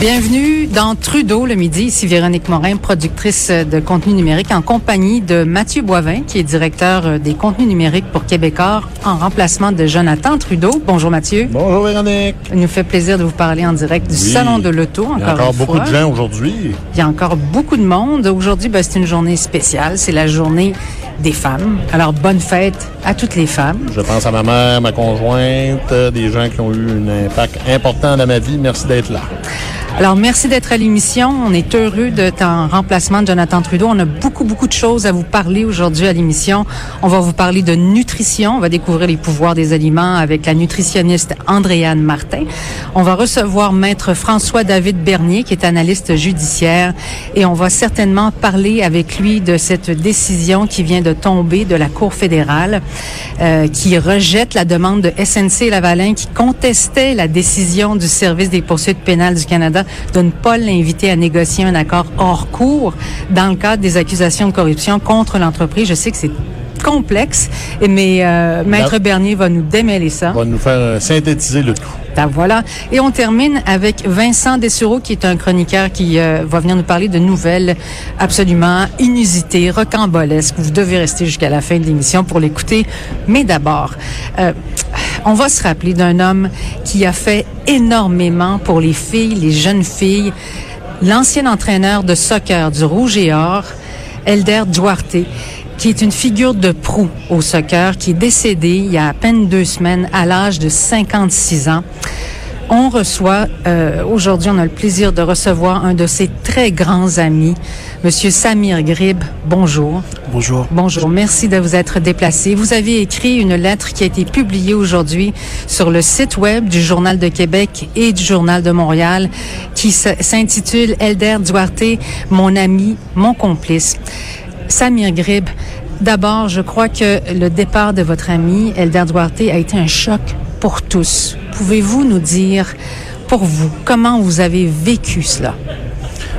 Bienvenue dans Trudeau le midi. Ici Véronique Morin, productrice de contenu numérique en compagnie de Mathieu Boivin, qui est directeur des contenus numériques pour Québécois en remplacement de Jonathan Trudeau. Bonjour Mathieu. Bonjour Véronique. Il nous fait plaisir de vous parler en direct du Oui. Salon de l'Auto. Encore, Il y a encore une beaucoup fois. de gens aujourd'hui. Il y a encore beaucoup de monde. Aujourd'hui, ben, c'est une journée spéciale. C'est la journée des femmes. Alors, bonne fête à toutes les femmes. Je pense à ma mère, ma conjointe, euh, des gens qui ont eu un impact important dans ma vie. Merci d'être là. Alors, merci d'être à l'émission. On est heureux de en remplacement de Jonathan Trudeau. On a beaucoup, beaucoup de choses à vous parler aujourd'hui à l'émission. On va vous parler de nutrition. On va découvrir les pouvoirs des aliments avec la nutritionniste Andréane Martin. On va recevoir maître François-David Bernier, qui est analyste judiciaire. Et on va certainement parler avec lui de cette décision qui vient de tomber de la Cour fédérale, euh, qui rejette la demande de SNC Lavalin, qui contestait la décision du Service des poursuites pénales du Canada de ne pas l'inviter à négocier un accord hors cours dans le cadre des accusations de corruption contre l'entreprise. Je sais que c'est complexe, mais euh, Maître Là- Bernier va nous démêler ça. Va nous faire euh, synthétiser le tout. Ben voilà. Et on termine avec Vincent Dessureau, qui est un chroniqueur qui euh, va venir nous parler de nouvelles absolument inusitées, rocambolesques. Vous devez rester jusqu'à la fin de l'émission pour l'écouter. Mais d'abord, on va se rappeler d'un homme qui a fait énormément pour les filles, les jeunes filles. L'ancien entraîneur de soccer du Rouge et Or, Elder Duarte, qui est une figure de proue au soccer, qui est décédé il y a à peine deux semaines à l'âge de 56 ans. On reçoit, euh, aujourd'hui, on a le plaisir de recevoir un de ses très grands amis, Monsieur Samir Grib. Bonjour. Bonjour. Bonjour, merci de vous être déplacé. Vous avez écrit une lettre qui a été publiée aujourd'hui sur le site web du Journal de Québec et du Journal de Montréal qui s'intitule Elder Duarte, mon ami, mon complice. Samir Grib, d'abord, je crois que le départ de votre ami Elder Duarte a été un choc pour tous. Pouvez-vous nous dire, pour vous, comment vous avez vécu cela?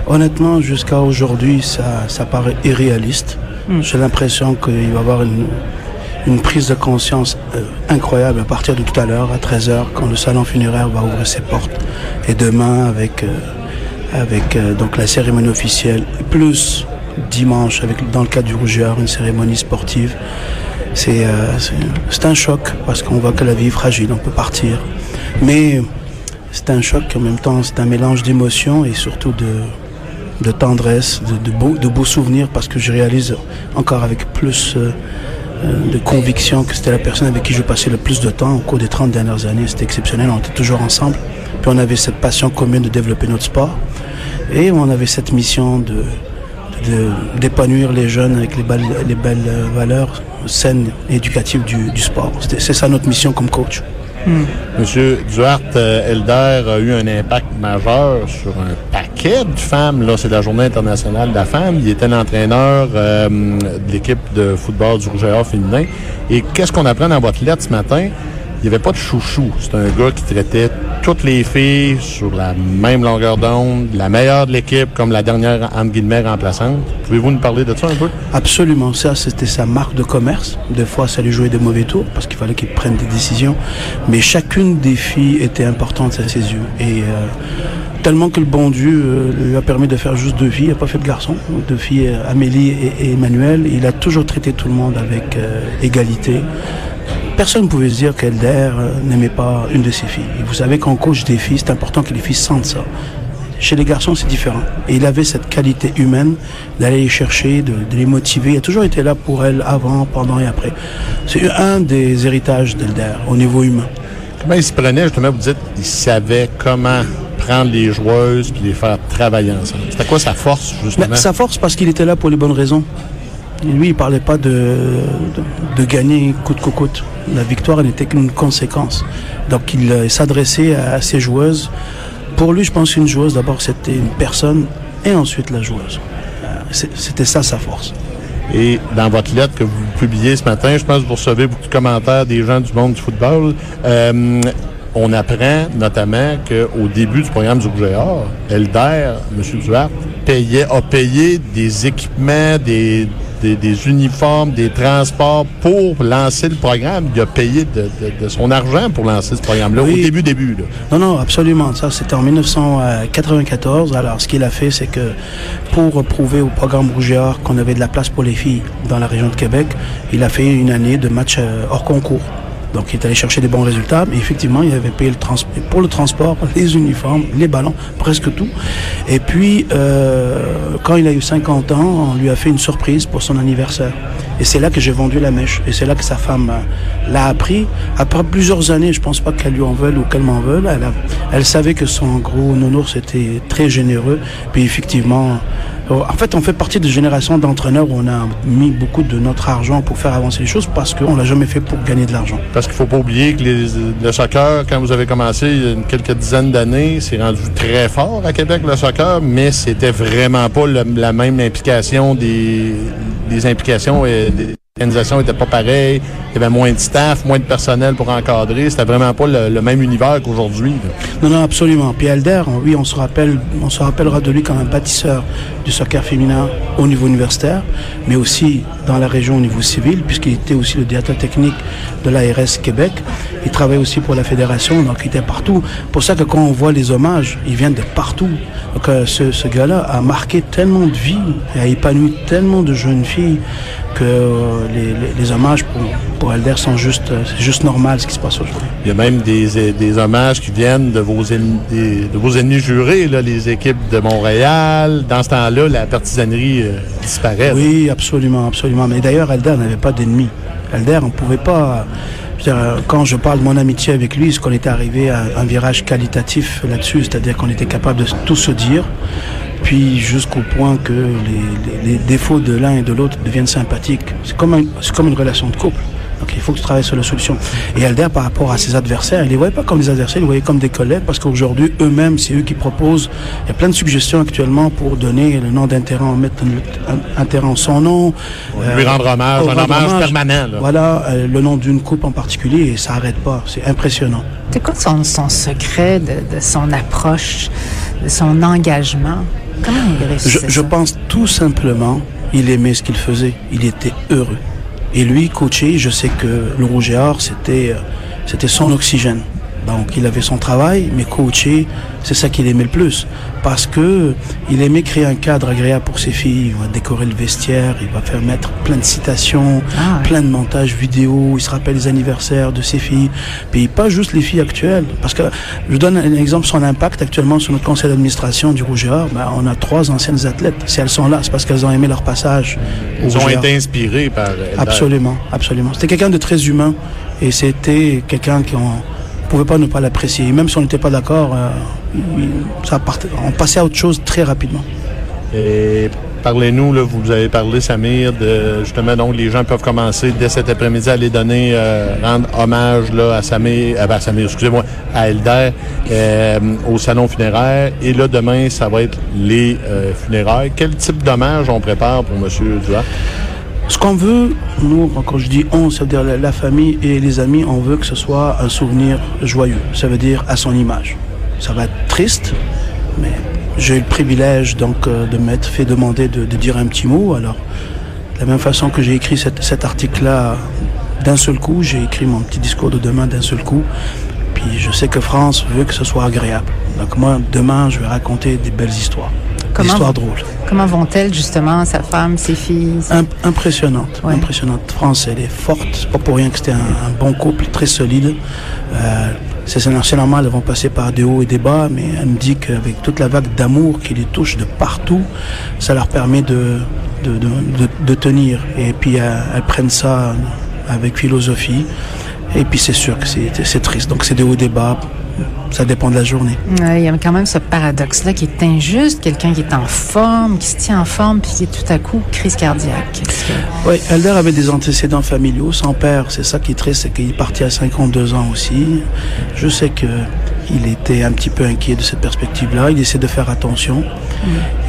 Honnêtement, jusqu'à aujourd'hui, ça, ça paraît irréaliste. J'ai l'impression qu'il va y avoir une, une prise de conscience euh, incroyable à partir de tout à l'heure, à 13h, quand le salon funéraire va ouvrir ses portes. Et demain, avec, euh, avec euh, donc la cérémonie officielle, plus dimanche, avec, dans le cadre du Rougeur, une cérémonie sportive. C'est euh, c'est- un choc parce qu'on voit que la vie est fragile, on peut partir. Mais c'est un choc en même temps, c'est un mélange d'émotions et surtout de, de tendresse, de, de, beaux, de beaux souvenirs parce que je réalise encore avec plus euh, euh, de conviction que c'était la personne avec qui je passais le plus de temps au cours des 30 dernières années. C'était exceptionnel, on était toujours ensemble. Puis on avait cette passion commune de développer notre sport et on avait cette mission de- d'épanouir les jeunes avec les belles, les belles euh, valeurs saines et éducatives du, sport. C'est ça notre mission comme coach. Monsieur Duarte euh, Elder a eu un impact majeur sur un paquet de femmes. Là, c'est la Journée internationale de la femme. Il était l'entraîneur euh, de l'équipe de football du Rouge et féminin. Et qu'est-ce qu'on apprend dans votre lettre ce matin? Il n'y avait pas de chouchou. C'est un gars qui traitait toutes les filles sur la même longueur d'onde, la meilleure de l'équipe, comme la dernière, entre guillemets, remplaçante. Pouvez-vous nous parler de ça un peu? Absolument, ça c'était sa marque de commerce. Des fois, ça lui jouait des mauvais tours parce qu'il fallait qu'il prenne des décisions. Mais chacune des filles était importante à ses yeux. Et euh, tellement que le bon Dieu euh, lui a permis de faire juste deux filles, il n'a pas fait de garçons, deux filles, euh, Amélie et, Emmanuel. Il a toujours traité tout le monde avec égalité. Personne ne pouvait se dire qu'Elder euh, n'aimait pas une de ses filles. Et vous savez qu'en coach des filles, c'est important que les filles sentent ça. Chez les garçons, c'est différent. Et il avait cette qualité humaine d'aller les chercher, de, de les motiver. Il a toujours été là pour elles avant, pendant et après. C'est un des héritages d'Elder au niveau humain. Comment il se prenait, justement, vous dites, il savait comment prendre les joueuses puis les faire travailler ensemble. C'était quoi sa force, justement? Mais sa force, parce qu'il était là pour les bonnes raisons. Lui, il parlait pas de, de, de gagner coûte que coûte. La victoire n'était qu'une conséquence. Donc, il euh, s'adressait à, ses joueuses. Pour lui, je pense qu'une joueuse, d'abord, c'était une personne et ensuite la joueuse. Euh, C'était ça sa force. Et dans votre lettre que vous publiez ce matin, je pense que vous recevez beaucoup de commentaires des gens du monde du football. Euh, on apprend notamment qu'au début du programme du Elder, M. Duarte, payait, a payé des équipements, des, des, des, uniformes, des transports pour lancer le programme. Il a payé de, de, de son argent pour lancer ce programme-là, Oui. au début, début. Là. Non, non, absolument. Ça, c'était en 1994. Alors, ce qu'il a fait, c'est que pour prouver au programme Rouge et Or qu'on avait de la place pour les filles dans la région de Québec, il a fait une année de match euh, hors concours. Donc, il est allé chercher des bons résultats, mais effectivement, il avait payé le pour le transport, les uniformes, les ballons, presque tout. Et puis, euh, quand il a eu 50 ans, on lui a fait une surprise pour son anniversaire. Et c'est là que j'ai vendu la mèche. Et c'est là que sa femme euh, l'a appris. Après plusieurs années, je pense pas qu'elle lui en veuille ou qu'elle m'en veuille. Elle, a- elle savait que son gros nounours était très généreux. Puis effectivement, euh, en fait, on fait partie de génération d'entraîneurs où on a mis beaucoup de notre argent pour faire avancer les choses parce qu'on l'a jamais fait pour gagner de l'argent. Parce qu'il faut pas oublier que les- le soccer, quand vous avez commencé il y a quelques dizaines d'années, c'est rendu très fort à Québec, le soccer, mais c'était vraiment pas la même implication des, des implications et des organisations n'étaient pas pareilles. Il y avait moins de staff, moins de personnel pour encadrer. C'était vraiment pas le, même univers qu'aujourd'hui. Non, non, absolument. Puis Elder, oui, on se rappelle, on se rappellera de lui comme un bâtisseur du soccer féminin au niveau universitaire, mais aussi dans la région au niveau civil, puisqu'il était aussi le directeur technique de l'ARS Québec. Il travaillait aussi pour la fédération, donc il était partout. Pour ça que quand on voit les hommages, ils viennent de partout. Donc euh, ce, ce gars-là a marqué tellement de vies et a épanoui tellement de jeunes filles que euh, les, hommages pour, pour Elder sont juste, euh, juste normal ce qui se passe aujourd'hui. Il y a même des, des hommages qui viennent de vos ennemis, des- de vos ennemis jurés, là, les équipes de Montréal. Dans ce temps-là, la partisanerie euh, disparaît. Oui, absolument, absolument. Mais d'ailleurs, Elder n'avait pas d'ennemis. Elder, on ne pouvait pas. Quand je parle de mon amitié avec lui, c'est qu'on était arrivé à un virage qualitatif là-dessus, c'est-à-dire qu'on était capable de tout se dire, puis jusqu'au point que les, les- les défauts de l'un et de l'autre deviennent sympathiques. C'est comme, un- c'est comme une relation de couple. Donc il faut que tu travailles sur la solution. Et Elder, par rapport à ses adversaires, il les voyait pas comme des adversaires, il les voyait comme des collègues, parce qu'aujourd'hui, eux-mêmes, c'est eux qui proposent. Il y a plein de suggestions actuellement pour donner le nom d'un terrain, mettre un, un- terrain en son nom. Lui Euh, rendre hommage, un rendre hommage hommage. permanent. là. Voilà, euh, le nom d'une coupe en particulier, et ça arrête pas. C'est impressionnant. C'est quoi son, son secret de, de son approche, de son engagement? Comment il Je, réussissait je ça? pense tout simplement, il aimait ce qu'il faisait. Il était heureux. Et lui, coaché, je sais que le Rouge et Or, c'était, euh, c'était son oxygène. Donc, il avait son travail, mais coacher, c'est ça qu'il aimait le plus. Parce que il aimait créer un cadre agréable pour ses filles. Il va décorer le vestiaire, il va faire mettre plein de citations, Ah ouais. plein de montages vidéo. Il se rappelle les anniversaires de ses filles. Puis pas juste les filles actuelles. Parce que je donne un exemple, son impact actuellement sur notre conseil d'administration du Rouge et Or. Ben, on a trois anciennes athlètes. Si elles sont là, c'est parce qu'elles ont aimé leur passage. au Ils ont été inspirés par. Absolument, absolument. C'était quelqu'un de très humain et c'était quelqu'un qu'on pouvait pas ne pas l'apprécier. Même si on n'était pas d'accord, euh, partait- on passait à autre chose très rapidement. Et parlez-nous, vous avez parlé, Samir, de justement, donc les gens peuvent commencer dès cet après-midi à les donner, euh, rendre hommage là, à Samir, euh, ben, Samir, excusez-moi, à Elder, au salon funéraire. Et là, demain, ça va être les funérailles. Quel type d'hommage on prépare pour M. Duarte? Ce qu'on veut, nous, quand je dis on, ça veut dire la, famille et les amis, on veut que ce soit un souvenir joyeux. Ça veut dire à son image. Ça va être triste, mais j'ai eu le privilège donc euh, de m'être fait demander de, dire un petit mot. Alors, de la même façon que j'ai écrit cet article-là d'un seul coup, j'ai écrit mon petit discours de demain d'un seul coup. Puis je sais que France veut que ce soit agréable. Donc moi, demain, je vais raconter des belles histoires. Comment- histoires drôles. Comment vont-elles, justement, sa femme, ses filles? Im- impressionnante, Ouais. impressionnante. France, elle est forte. C'est pas pour rien que c'était un, un bon couple, très solide. Euh, c'est normal, elles vont passer par des hauts et des bas, mais elle me dit qu'avec toute la vague d'amour qui les touche de partout, ça leur permet de, de, de, de- de tenir. Et puis elles prennent ça avec philosophie. Et puis c'est sûr que c'est triste. Donc c'est des hauts bas. Ça dépend de la journée. Ouais, Il y a quand même ce paradoxe-là qui est injuste. Quelqu'un qui est en forme, qui se tient en forme, puis qui est tout à coup crise cardiaque. Que- Oui, Elder avait des antécédents familiaux. Son père, c'est ça qui est triste, c'est qu'il est parti à 52 ans aussi. Je sais que il était un petit peu inquiet de cette perspective-là. Il essaie de faire attention.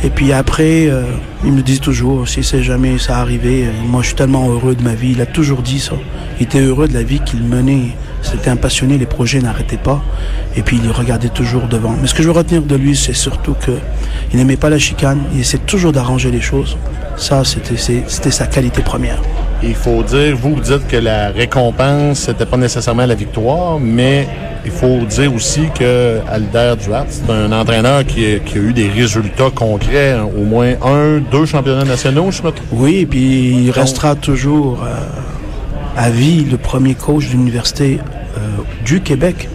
Et puis après, euh, il me dit toujours, si c'est jamais ça arrivé, euh, moi je suis tellement heureux de ma vie. Il a toujours dit ça. Il était heureux de la vie qu'il menait. C'était un passionné, les projets n'arrêtaient pas. Et puis il regardait toujours devant. Mais ce que je veux retenir de lui, c'est surtout que il n'aimait pas la chicane. Il essaie toujours d'arranger les choses. Ça, c'était sa qualité première. Il faut dire, vous, vous dites que la récompense, c'était pas nécessairement la victoire, mais il faut dire aussi que Alder Duarte, c'est un entraîneur qui a, qui a eu des résultats concrets, hein, au moins un, deux championnats nationaux, je me. Oui, et puis il restera toujours euh, à vie le premier coach de l'université euh, du Québec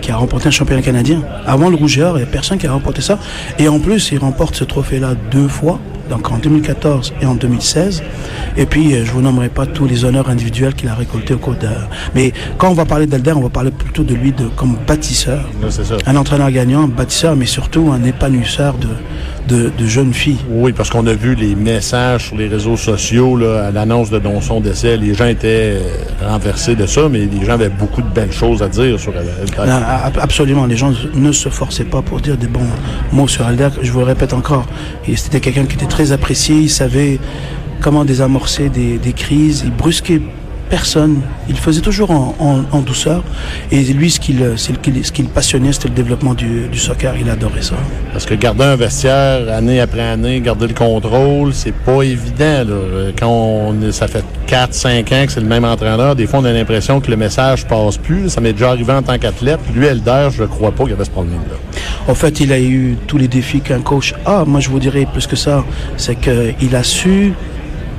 qui a remporté un championnat canadien. Avant le Rougeur, il n'y a personne qui a remporté ça. Et en plus, il remporte ce trophée-là deux fois, donc en 2014 et en 2016. Et puis, euh, je vous nommerai pas tous les honneurs individuels qu'il a récoltés au cours de... Mais quand on va parler d'Alder, on va parler plutôt de lui de, comme bâtisseur. Un entraîneur gagnant, un bâtisseur, mais surtout un épanouisseur de, de, de jeunes filles. Oui, parce qu'on a vu les messages sur les réseaux sociaux là, à l'annonce de son décès. Les gens étaient euh, renversés de ça, mais les gens avaient beaucoup de belles choses à dire sur Alder. Non, a- absolument, les gens ne se forçaient pas pour dire des bons mots sur Alder. Je vous le répète encore, c'était quelqu'un qui était très apprécié, il savait comment désamorcer des, des crises, il brusquait personne, il faisait toujours en, en- en douceur. Et lui, ce qu'il ce passionnait, c'était le développement du, du soccer, il adorait ça. Parce que garder un vestiaire année après année, garder le contrôle, c'est pas évident. Là. Quand on, ça fait 4-5 ans que c'est le même entraîneur, des fois on a l'impression que le message passe plus. Ça m'est déjà arrivé en tant qu'athlète. Lui, Elder, je ne crois pas qu'il y avait ce problème-là. En fait, il a eu tous les défis qu'un coach a. Moi, je vous dirais plus que ça, c'est qu'il a su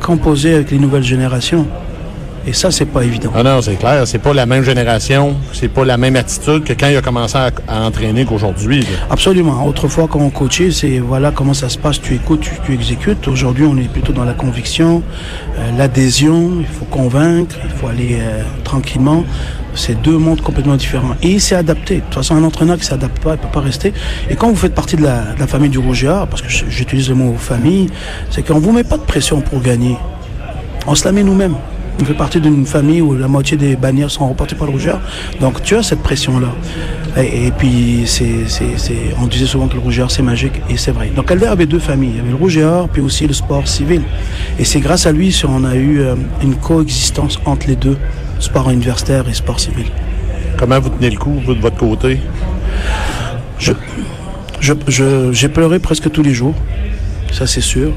composer avec les nouvelles générations. Et ça, c'est pas évident. Ah non, c'est clair. C'est pas la même génération, c'est pas la même attitude que quand il a commencé à, à entraîner qu'aujourd'hui. Absolument. Autrefois, quand on coachait, c'est voilà comment ça se passe. Tu écoutes, tu, tu exécutes. Aujourd'hui, on est plutôt dans la conviction, euh, l'adhésion. Il faut convaincre, il faut aller euh, tranquillement. C'est deux mondes complètement différents. Et il s'est adapté. De toute façon, un entraîneur qui s'adapte pas, il peut pas rester. Et quand vous faites partie de la, de la famille du Rougeard, parce que j'utilise le mot famille, c'est qu'on vous met pas de pression pour gagner. On se la met nous-mêmes. On fait partie d'une famille où la moitié des bannières sont remportées par le rougeur. Donc tu as cette pression-là. Et, et puis, c'est, on disait souvent que le rougeur, c'est magique, et c'est vrai. Donc Albert avait deux familles. Il y avait le rougeur, puis aussi le sport civil. Et c'est grâce à lui qu'on a eu euh, une coexistence entre les deux, sport universitaire et sport civil. Comment vous tenez le coup, vous, de votre côté? Je- j'ai pleuré presque tous les jours, ça c'est sûr.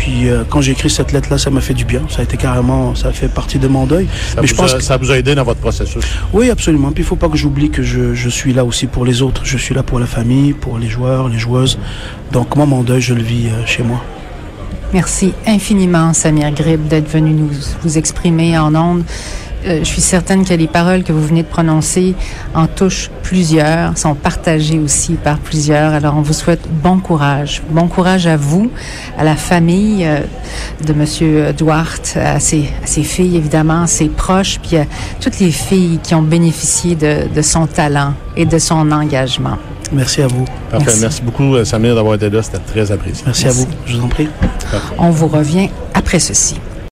Puis euh, quand j'ai écrit cette lettre-là, ça m'a fait du bien. Ça a été carrément, ça a fait partie de mon deuil. Ça, Mais je vous pense a, que- ça vous a aidé dans votre processus? Oui, absolument. Puis il faut pas que j'oublie que je, je suis là aussi pour les autres. Je suis là pour la famille, pour les joueurs, les joueuses. Donc moi, mon deuil, je le vis euh, chez moi. Merci infiniment, Samir Grib, d'être venu nous vous exprimer en ondes. Euh, je suis certaine que les paroles que vous venez de prononcer en touchent plusieurs, sont partagées aussi par plusieurs. Alors, on vous souhaite bon courage. Bon courage à vous, à la famille euh, de Monsieur Duarte, à ses, à ses filles, évidemment, à ses proches, puis à toutes les filles qui ont bénéficié de, de son talent et de son engagement. Merci à vous. Parfait. Merci. Merci, beaucoup, euh, Samir, d'avoir été là. C'était très apprécié. Merci, à vous. Je vous en prie. On vous revient après ceci.